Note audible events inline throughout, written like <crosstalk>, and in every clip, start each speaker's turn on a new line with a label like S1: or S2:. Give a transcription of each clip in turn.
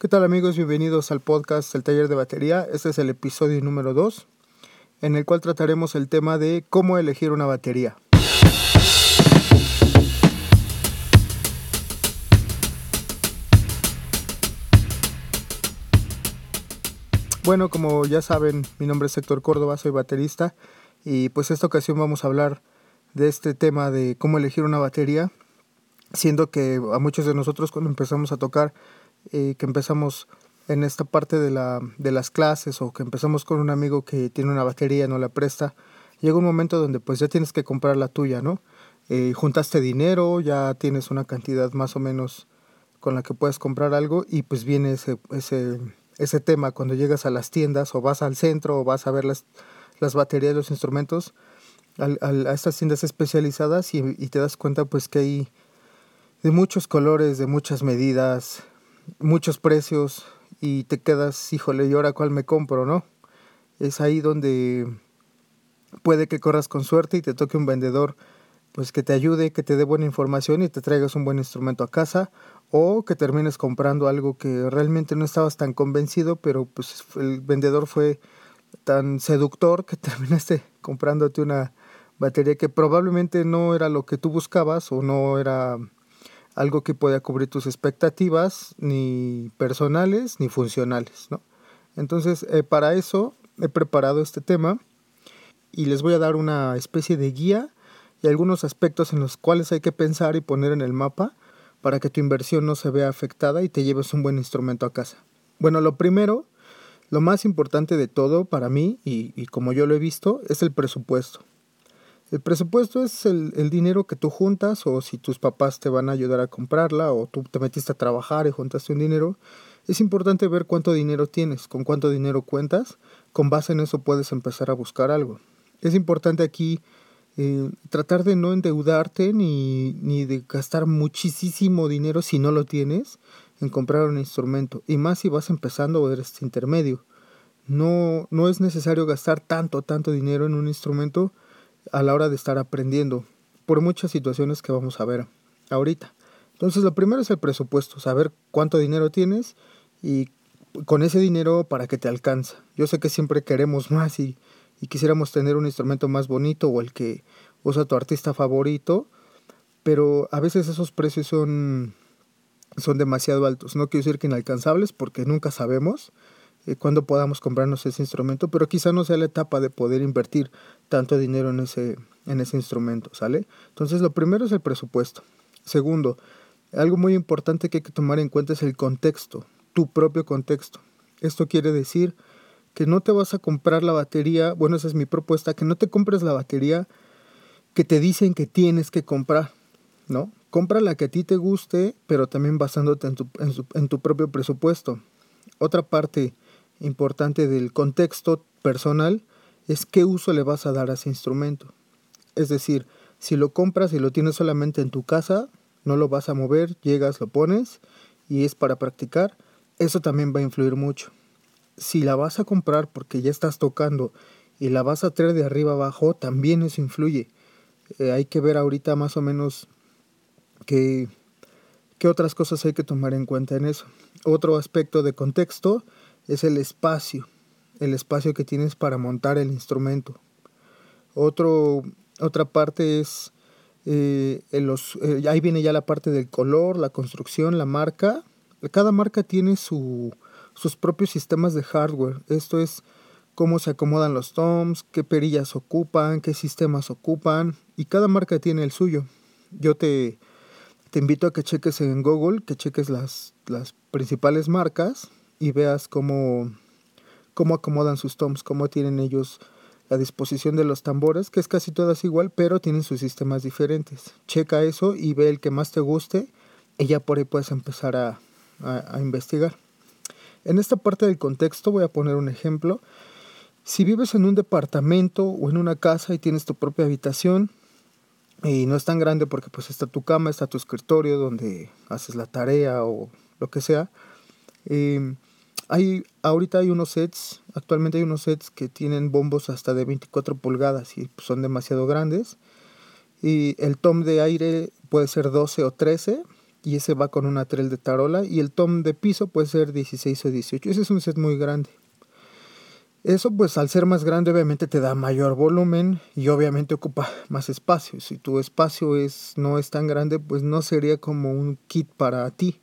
S1: ¿Qué tal amigos? Bienvenidos al podcast El Taller de Batería. Este es el episodio número 2, en el cual trataremos el tema de cómo elegir una batería. Bueno, como ya saben, mi nombre es Héctor Córdoba, soy baterista y pues esta ocasión vamos a hablar de este tema de cómo elegir una batería, siendo que a muchos de nosotros cuando empezamos a tocar eh, que empezamos en esta parte de, la, de las clases o que empezamos con un amigo que tiene una batería y no la presta, llega un momento donde pues ya tienes que comprar la tuya, ¿no? Eh, juntaste dinero, ya tienes una cantidad más o menos con la que puedes comprar algo y pues viene ese, ese, ese tema cuando llegas a las tiendas o vas al centro o vas a ver las, las baterías, los instrumentos, a estas tiendas especializadas y, y te das cuenta pues que hay de muchos colores, de muchas medidas, muchos precios y te quedas, híjole, ¿y ahora cuál me compro, no? Es ahí donde puede que corras con suerte y te toque un vendedor pues que te ayude, que te dé buena información y te traigas un buen instrumento a casa o que termines comprando algo que realmente no estabas tan convencido, pero pues el vendedor fue tan seductor que <laughs> terminaste comprándote una batería que probablemente no era lo que tú buscabas o no era algo que pueda cubrir tus expectativas, ni personales ni funcionales, ¿no? Entonces, eh, para eso he preparado este tema y les voy a dar una especie de guía y algunos aspectos en los cuales hay que pensar y poner en el mapa para que tu inversión no se vea afectada y te lleves un buen instrumento a casa. Bueno, lo primero, lo más importante de todo para mí, y como yo lo he visto, es el presupuesto. El presupuesto es el, dinero que tú juntas o si tus papás te van a ayudar a comprarla o tú te metiste a trabajar y juntaste un dinero. Es importante ver cuánto dinero tienes, con cuánto dinero cuentas. Con base en eso puedes empezar a buscar algo. Es importante aquí eh, tratar de no endeudarte ni, ni de gastar muchísimo dinero si no lo tienes en comprar un instrumento. Y más si vas empezando o eres intermedio. No, no es necesario gastar tanto, tanto dinero en un instrumento a la hora de estar aprendiendo por muchas situaciones que vamos a ver ahorita. Entonces lo primero es el presupuesto, saber cuánto dinero tienes y con ese dinero para que te alcanza. Yo sé que siempre queremos <laughs> más y, quisiéramos tener un instrumento más bonito o el que usa tu artista favorito, pero a veces esos precios son, son demasiado altos. No quiero decir que inalcanzables porque nunca sabemos, eh, cuando podamos comprarnos ese instrumento, pero quizá no sea la etapa de poder invertir tanto dinero en ese, en ese instrumento, ¿sale? Entonces lo primero es el presupuesto. Segundo, algo muy importante que hay que tomar en cuenta es el contexto, tu propio contexto. Esto quiere decir que no te vas a comprar la batería, bueno, esa es mi propuesta, que no te compres la batería que te dicen que tienes que comprar, ¿no? Compra la que a ti te guste, pero también basándote en tu, en tu propio presupuesto. Otra parte importante del contexto personal es qué uso le vas a dar a ese instrumento. Es decir, si lo compras y lo tienes solamente en tu casa, no lo vas a mover, llegas, lo pones y es para practicar, eso también va a influir mucho. Si la vas a comprar porque ya estás tocando y la vas a traer de arriba abajo, también eso influye. Eh, hay que ver ahorita más o menos qué, qué otras cosas hay que tomar en cuenta en eso. Otro aspecto de contexto es el espacio, el espacio que tienes para montar el instrumento. Otra parte es, eh, los, eh, ahí viene ya la parte del color, la construcción, la marca. Cada marca tiene su, sus propios sistemas de hardware. Esto es cómo se acomodan los toms, qué perillas ocupan, qué sistemas ocupan, y cada marca tiene el suyo. Yo te, te invito a que cheques en Google, que cheques las, las principales marcas y veas cómo, cómo acomodan sus toms, cómo tienen ellos la disposición de los tambores, que es casi todas igual, pero tienen sus sistemas diferentes. Checa eso y ve el que más te guste y ya por ahí puedes empezar a, a investigar. En esta parte del contexto voy a poner un ejemplo. Si vives en un departamento o en una casa y tienes tu propia habitación, y no es tan grande porque pues está tu cama, está tu escritorio donde haces la tarea o lo que sea, eh, hay, ahorita hay unos sets, actualmente hay unos sets que tienen bombos hasta de 24 pulgadas y pues, son demasiado grandes. Y el tom de aire puede ser 12 o 13 y ese va con una trel de tarola y el tom de piso puede ser 16 o 18. Ese es un set muy grande. Eso pues al ser más grande obviamente te da mayor volumen y obviamente ocupa más espacio. Si tu espacio es, no es tan grande pues no sería como un kit para ti,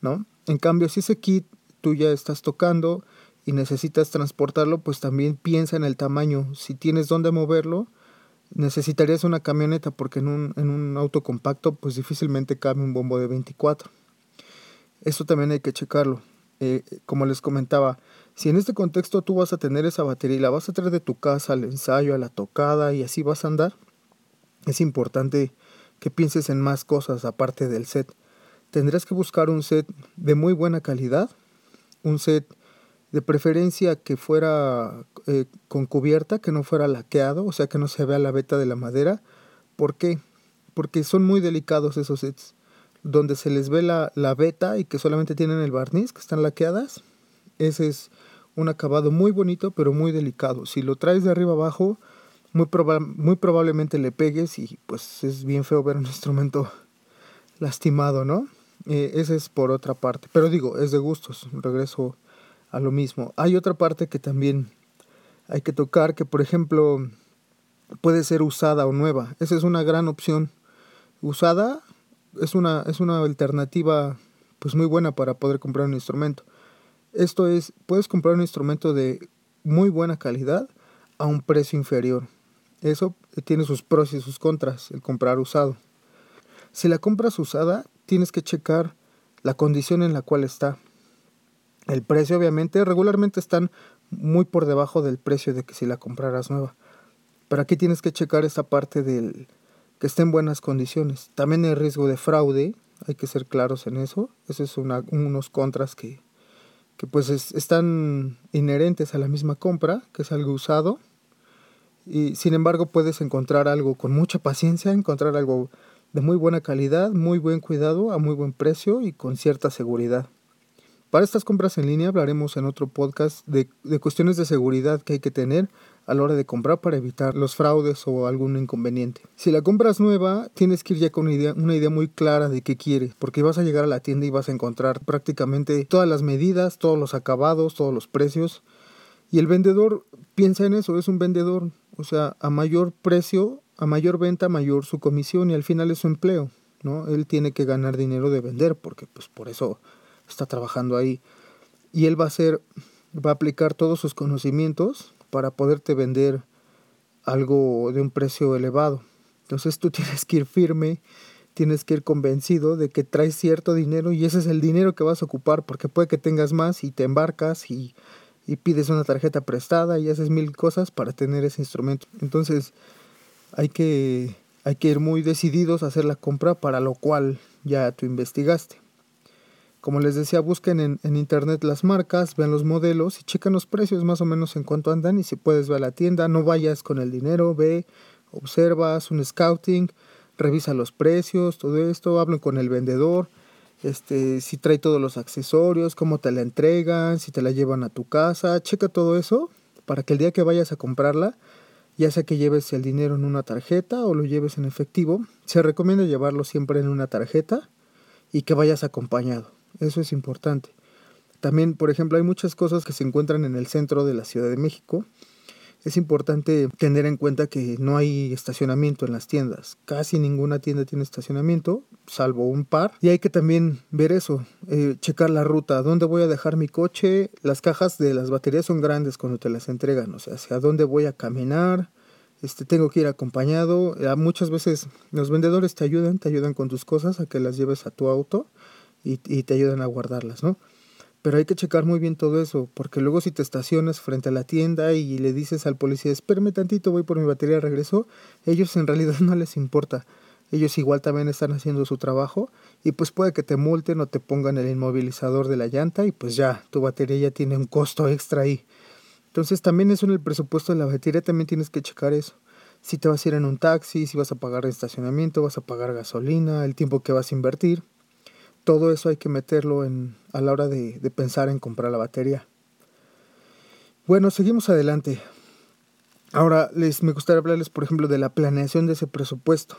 S1: ¿no? En cambio si ese kit tú ya estás tocando y necesitas transportarlo pues también piensa en el tamaño. Si tienes dónde moverlo necesitarías una camioneta porque en un, en un auto compacto pues difícilmente cabe un bombo de 24. Eso también hay que checarlo. Eh, como les comentaba, si en este contexto tú vas a tener esa batería y la vas a traer de tu casa al ensayo, a la tocada y así vas a andar, es importante que pienses en más cosas aparte del set. Tendrás que buscar un set de muy buena calidad, un set de preferencia que fuera eh, con cubierta, que no fuera laqueado, o sea que no se vea la veta de la madera. ¿Por qué? Porque son muy delicados esos sets, donde se les ve la, la veta y que solamente tienen el barniz, que están laqueadas. Ese es un acabado muy bonito, pero muy delicado. Si lo traes de arriba abajo, muy, muy probablemente le pegues y pues es bien feo ver un <laughs> instrumento lastimado, ¿no? Eh, ese es por otra parte. Pero digo, es de gustos. Regreso a lo mismo. Hay otra parte que también hay que tocar, que por ejemplo puede ser usada o nueva. Esa es una gran opción. Usada es una, es una alternativa pues muy buena para poder comprar un instrumento. Esto es, puedes comprar un instrumento de muy buena calidad a un precio inferior. Eso tiene sus pros y sus contras, el comprar usado. Si la compras usada, tienes que checar la condición en la cual está. El precio obviamente regularmente están muy por debajo del precio de que si la compraras nueva. Pero aquí tienes que checar esa parte del que esté en buenas condiciones. También el riesgo de fraude, hay que ser claros en eso. Esos son unos contras que, que pues están inherentes a la misma compra, que es algo usado. Y sin embargo puedes encontrar algo con mucha paciencia, encontrar algo de muy buena calidad, muy buen cuidado, a muy buen precio y con cierta seguridad. Para estas compras en línea hablaremos en otro podcast de, cuestiones de seguridad que hay que tener a la hora de comprar para evitar los fraudes o algún inconveniente. Si la compras nueva, tienes que ir ya con una idea, una idea muy clara de qué quieres, porque vas a llegar a la tienda y vas a encontrar prácticamente todas las medidas, todos los acabados, todos los precios. Y el vendedor piensa en eso, es un vendedor, o sea, a mayor precio, a mayor venta, mayor su comisión y al final es su empleo, ¿no? Él tiene que ganar dinero de vender, porque pues por eso está trabajando ahí. Y él va a hacer, va a aplicar todos sus conocimientos para poderte vender algo de un precio elevado. Entonces tú <laughs> tienes que ir firme, tienes que ir convencido de que traes cierto dinero y ese es el dinero que vas a ocupar, porque puede que tengas más y te embarcas y, y pides una tarjeta prestada y haces mil cosas para tener ese instrumento. Entonces hay que, hay que ir muy decididos a hacer la compra para lo cual ya tú investigaste. Como les decía, busquen en, internet las marcas, vean los modelos y chequen los precios más o menos en cuánto andan y si puedes ver a la tienda, no vayas con el dinero, ve, observas un scouting, revisa los precios, todo esto, hablen con el vendedor, este, si trae todos los accesorios, cómo te la entregan, si te la llevan a tu casa, checa todo eso para que el día que vayas a comprarla, ya sea que lleves el dinero en una tarjeta o lo lleves en efectivo, se recomienda llevarlo siempre en una tarjeta y que vayas acompañado. Eso es importante. También, por ejemplo, hay muchas cosas que se encuentran en el centro de la Ciudad de México. Es importante tener en cuenta que no hay estacionamiento en las tiendas. Casi ninguna tienda tiene estacionamiento, salvo un par. Y hay que también ver eso, eh, checar la ruta, dónde voy a dejar mi coche. Las cajas de las baterías son grandes cuando te las entregan, o sea, hacia dónde voy a caminar. Este, tengo que ir acompañado. Eh, muchas veces los vendedores te ayudan, te ayudan con tus cosas a que las lleves a tu auto y, te ayudan a guardarlas, ¿no? Pero hay que checar muy bien todo eso, porque luego si te estacionas frente a la tienda y le dices al policía, espérame tantito, voy por mi batería, regreso, ellos en realidad <laughs> no les importa. Ellos igual también están haciendo su trabajo y pues puede que te multen o te pongan el inmovilizador de la llanta y pues ya, tu batería ya tiene un costo extra ahí. Entonces también eso en el presupuesto de la batería también tienes que checar eso. Si te vas a ir en un taxi, si vas a pagar estacionamiento, vas a pagar gasolina, el tiempo que vas a invertir todo eso hay que meterlo en, a la hora de, pensar en comprar la batería. Bueno, seguimos adelante. Ahora les me gustaría hablarles, por ejemplo, de la planeación de ese presupuesto.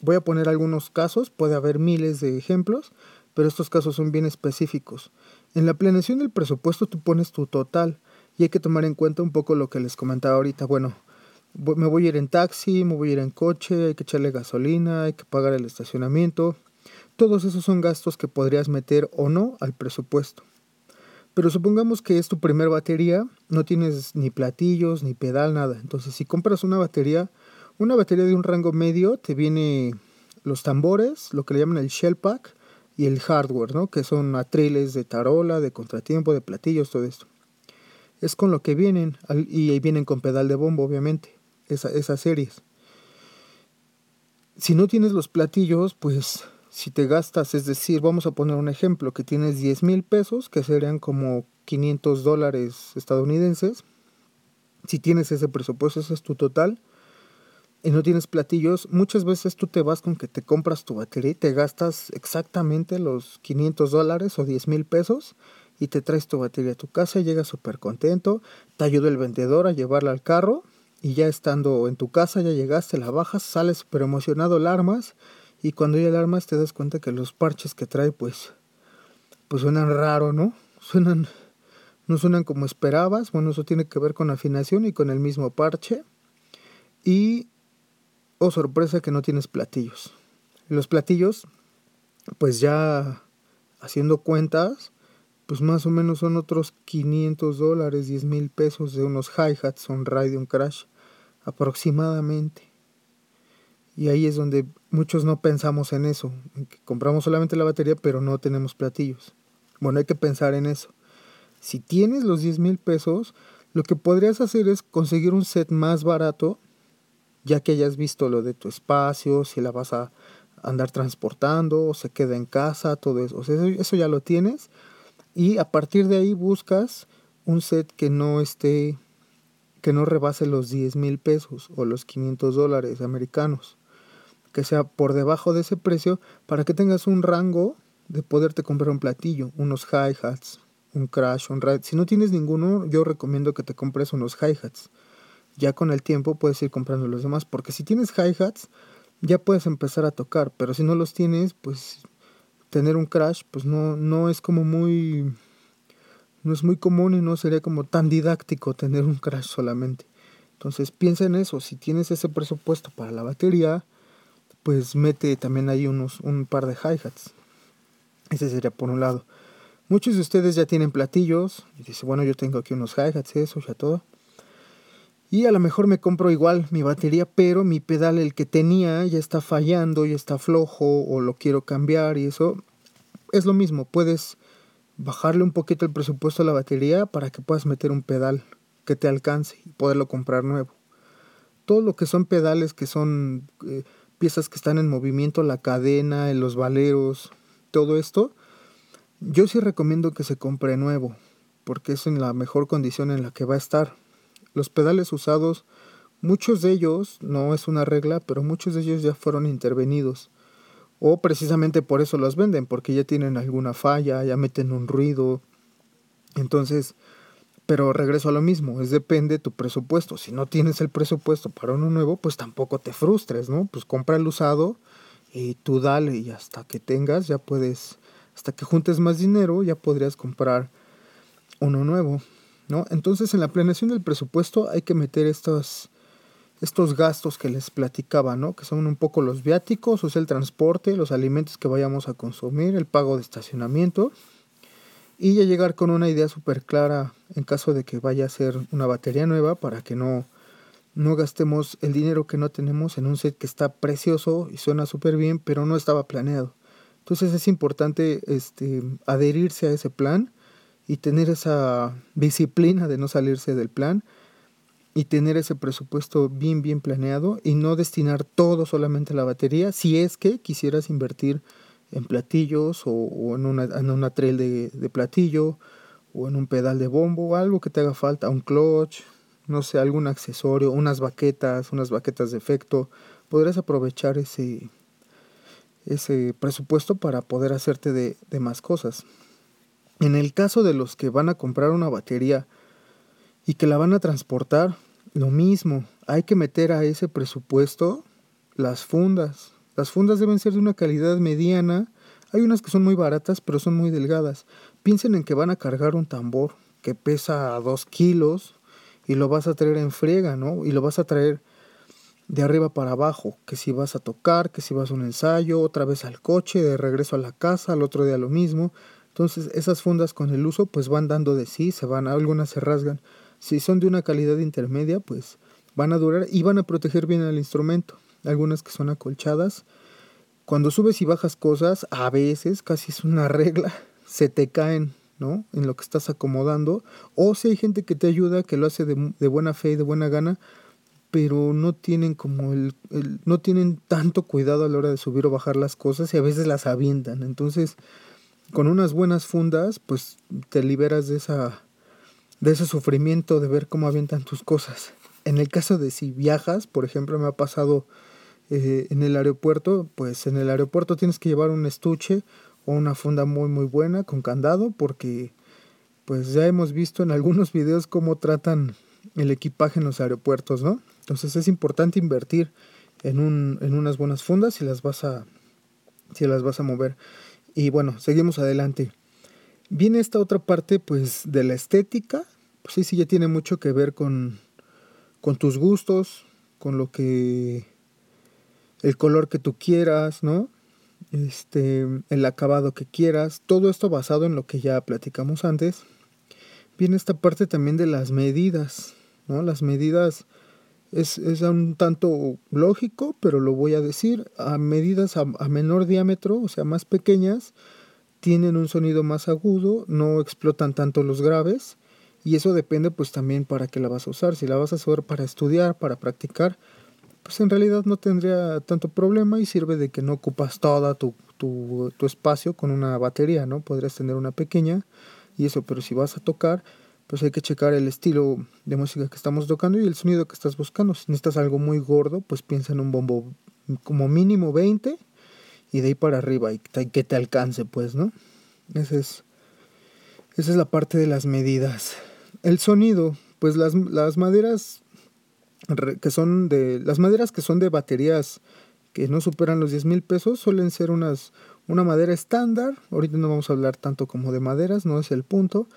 S1: Voy a poner algunos casos, puede haber miles de ejemplos, pero estos casos son bien específicos. En la planeación del presupuesto tú pones tu total y hay que tomar en cuenta un poco lo que les comentaba ahorita. Bueno, me voy a ir en taxi, me voy a ir en coche, hay que echarle gasolina, hay que pagar el estacionamiento. Todos esos son gastos que podrías meter o no al presupuesto. Pero supongamos que es tu primer batería, no tienes ni platillos, ni pedal, nada. Entonces, si compras una batería, una batería de un rango medio, te viene los tambores, lo que le llaman el shell pack, y el hardware, ¿no? Que son atriles de tarola, de contratiempo, de platillos, todo esto. Es con lo que vienen, y ahí vienen con pedal de bombo, obviamente, esas series. Si no tienes los platillos, pues si te gastas, es decir, vamos a poner un ejemplo, que tienes 10 mil pesos, que serían como 500 dólares estadounidenses, si tienes ese presupuesto, ese es tu total, y no tienes platillos, muchas veces tú te vas con que te compras tu batería y te gastas exactamente los 500 dólares o 10 mil pesos y te traes tu batería a tu casa, llegas súper contento, te ayuda el vendedor a llevarla al carro y ya estando en tu casa, ya llegaste, la bajas, sales súper emocionado, alarmas y cuando ya alarmas te das cuenta que los parches que trae pues, pues suenan raro, ¿no? Suenan, no suenan como esperabas, bueno, eso tiene que ver con afinación y con el mismo parche. Y, oh sorpresa que no tienes platillos. Los platillos, pues ya haciendo cuentas, pues más o menos son otros 500 dólares, 10 mil pesos de unos hi-hats, un Radeon Crash, aproximadamente. Y ahí es donde muchos no pensamos en eso, que compramos solamente la batería pero no tenemos platillos. Bueno, hay que pensar en eso. Si tienes los 10 mil pesos, lo que podrías hacer es conseguir un set más barato, ya que hayas visto lo de tu espacio, si la vas a andar transportando, o se queda en casa, todo eso. eso, eso ya lo tienes. Y a partir de ahí buscas un set que no esté, que no rebase los 10 mil pesos o los 500 dólares americanos que sea por debajo de ese precio para que tengas un rango de poderte comprar un platillo, unos hi-hats, un crash, un ride. Si no tienes ninguno, yo recomiendo que te compres unos hi-hats. Ya con el tiempo puedes ir comprando los demás, porque si tienes hi-hats, ya puedes empezar a tocar, pero si no los tienes, pues tener un crash, pues no, no es como muy, no es muy común y no sería como tan didáctico tener un crash solamente. Entonces piensa en eso, si tienes ese presupuesto para la batería, pues mete también ahí unos, un par de hi-hats. Ese sería por un lado. Muchos de ustedes ya tienen platillos. Y dice, bueno, yo tengo aquí unos hi-hats, eso, ya todo. Y a lo mejor me compro igual mi batería, pero mi pedal, el que tenía, ya está fallando, ya está flojo, o lo quiero cambiar, y eso es lo mismo. Puedes bajarle un poquito el presupuesto a la batería para que puedas meter un pedal que te alcance y poderlo comprar nuevo. Todo lo que son pedales que son eh, piezas que están en movimiento, la cadena, los valeros, todo esto, yo sí recomiendo que se compre nuevo, porque es en la mejor condición en la que va a estar. Los pedales usados, muchos de ellos, no es una regla, pero muchos de ellos ya fueron intervenidos. O precisamente por eso los venden, porque ya tienen alguna falla, ya meten un ruido. Entonces, pero regreso a lo mismo, es depende de tu presupuesto. Si no tienes el presupuesto para uno nuevo, pues tampoco te frustres, ¿no? Pues compra el usado y tú dale y hasta que tengas ya puedes, hasta que juntes más dinero ya podrías comprar uno nuevo, ¿no? Entonces en la planeación del presupuesto hay que meter estos, estos gastos que les platicaba, ¿no? Que son un poco los viáticos, o sea, el transporte, los alimentos que vayamos a consumir, el pago de estacionamiento y ya llegar con una idea súper clara en caso de que vaya a ser una batería nueva para que no, no gastemos el dinero que no tenemos en un set que está precioso y suena súper bien, pero no estaba planeado. Entonces es importante este, adherirse a ese plan y tener esa disciplina de no salirse del plan y tener ese presupuesto bien, bien planeado y no destinar todo solamente a la batería si es que quisieras invertir en platillos o, en, una, en una trail de, platillo o en un pedal de bombo o algo que te haga falta, un clutch, no sé, algún accesorio, unas baquetas, unas baquetas de efecto, podrás aprovechar ese, ese presupuesto para poder hacerte de, de más cosas. En el caso de los que van a comprar una batería y que la van a transportar, lo mismo, hay que meter a ese presupuesto las fundas, Las fundas deben ser de una calidad mediana. Hay unas que son muy baratas, pero son muy delgadas. Piensen en que van a cargar un tambor que pesa dos kilos y lo vas a traer en friega, ¿no? Y lo vas a traer de arriba para abajo, que si vas a tocar, que si vas a un ensayo, otra vez al coche, de regreso a la casa, al otro día lo mismo. Entonces esas fundas con el uso pues van dando de sí, se van, algunas se rasgan. Si son de una calidad intermedia pues van a durar y van a proteger bien al instrumento. Algunas que son acolchadas. Cuando subes y bajas cosas, a veces, casi es una <laughs> regla, se te caen, ¿no? En lo que estás acomodando. O si hay gente que te ayuda, que lo hace de, de buena fe y de buena gana, pero no tienen como el, el, no tienen tanto cuidado a la hora de subir o bajar las cosas y a veces las avientan. Entonces, con unas buenas fundas, pues te liberas de esa de ese sufrimiento de ver cómo avientan tus cosas. En el caso de si viajas, por ejemplo, me ha pasado eh, en el aeropuerto, pues en el aeropuerto tienes que llevar un estuche o una funda muy muy buena con candado porque pues ya hemos visto en algunos <laughs> videos cómo tratan el equipaje en los aeropuertos, ¿no? Entonces es importante invertir en, un, en unas buenas fundas si las vas a si las vas a mover. Y bueno, seguimos adelante. Viene esta otra parte pues de la estética. Pues sí, sí, ya tiene mucho que ver con, con tus gustos, con lo que... el color que tú quieras, ¿no? Este, el acabado que quieras. Todo esto basado en lo que ya platicamos antes. Viene esta parte también de las medidas, ¿no? Las medidas es, es, un tanto lógico, pero lo voy a decir, a medidas a, menor diámetro, o sea, más pequeñas, tienen un sonido más agudo, no explotan tanto los graves, y eso depende pues también para qué la vas a usar. Si la vas a usar para estudiar, para practicar, pues en realidad no tendría tanto problema y sirve de que no ocupas toda tu, tu, tu espacio con una batería, ¿no? Podrías tener una pequeña y eso, pero si vas a tocar, pues hay que checar el estilo de música que estamos tocando y el sonido que estás buscando. Si necesitas algo muy gordo, pues piensa en un bombo como mínimo 20 y de ahí para arriba y que te alcance, pues, ¿no? Esa es, esa es la parte de las medidas. El sonido, pues las, las maderas que son de las maderas que son de baterías que no superan los 10 mil pesos suelen ser unas una madera estándar ahorita no vamos a hablar tanto como de maderas no es el punto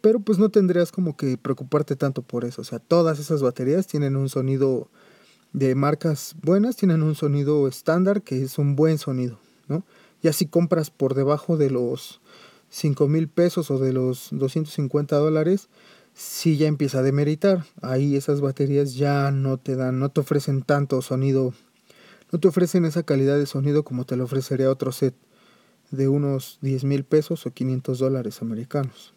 S1: pero pues no tendrías como que preocuparte tanto por eso. O sea, todas esas baterías tienen un sonido de marcas buenas, tienen un sonido estándar que es un buen sonido, ¿no? Ya si compras por debajo de los 5 mil pesos o de los 250 dólares, sí ya empieza a demeritar. Ahí esas baterías ya no te dan, no te ofrecen tanto sonido, no te ofrecen esa calidad de sonido como te lo ofrecería otro set de unos 10 mil pesos o 500 dólares americanos.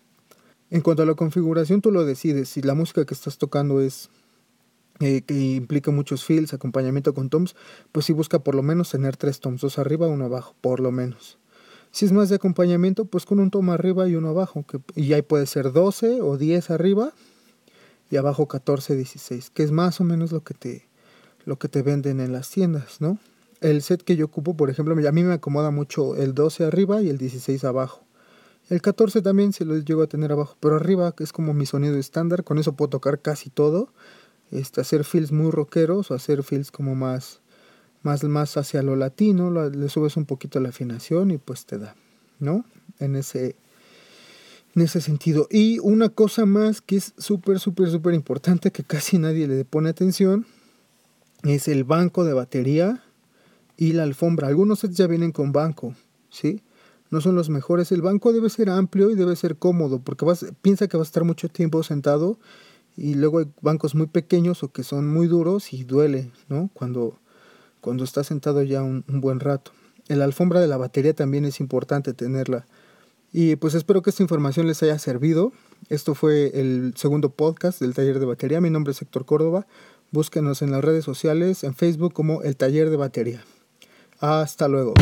S1: En cuanto a la configuración, tú lo decides. Si la música que estás tocando es eh, que implica muchos fills, acompañamiento con toms, pues sí busca por lo menos tener tres toms, dos arriba, uno abajo, por lo menos. Si es más de acompañamiento, pues con un tom arriba y uno abajo, que, y ahí puede ser 12 o 10 arriba y abajo 14, 16, que es más o menos lo que te, lo que te venden en las tiendas, ¿no? El set que yo ocupo, por ejemplo, a mí me acomoda mucho el 12 arriba y el 16 abajo. El 14 también se lo llego a tener abajo, pero arriba es como mi sonido estándar, con eso puedo tocar casi todo. Este, hacer fills muy rockeros o hacer fills como más, más, más hacia lo latino, le subes un poquito la afinación y pues te da, ¿no? En ese, en ese sentido. Y una cosa más que es súper, súper, súper importante que casi nadie le pone atención es el banco de batería y la alfombra. Algunos ya vienen con banco, ¿sí? no son los mejores. El banco debe ser amplio y debe ser cómodo, porque vas, piensa que vas a estar mucho tiempo sentado y luego hay bancos muy pequeños o que son muy duros y duele, ¿no? Cuando, cuando estás sentado ya un, buen rato. La alfombra de la batería también es importante tenerla. Y pues espero que esta información les haya servido. Esto fue el segundo podcast del taller de batería. Mi nombre es Héctor Córdoba. Búsquenos en las redes sociales, en Facebook como el taller de batería. Hasta luego.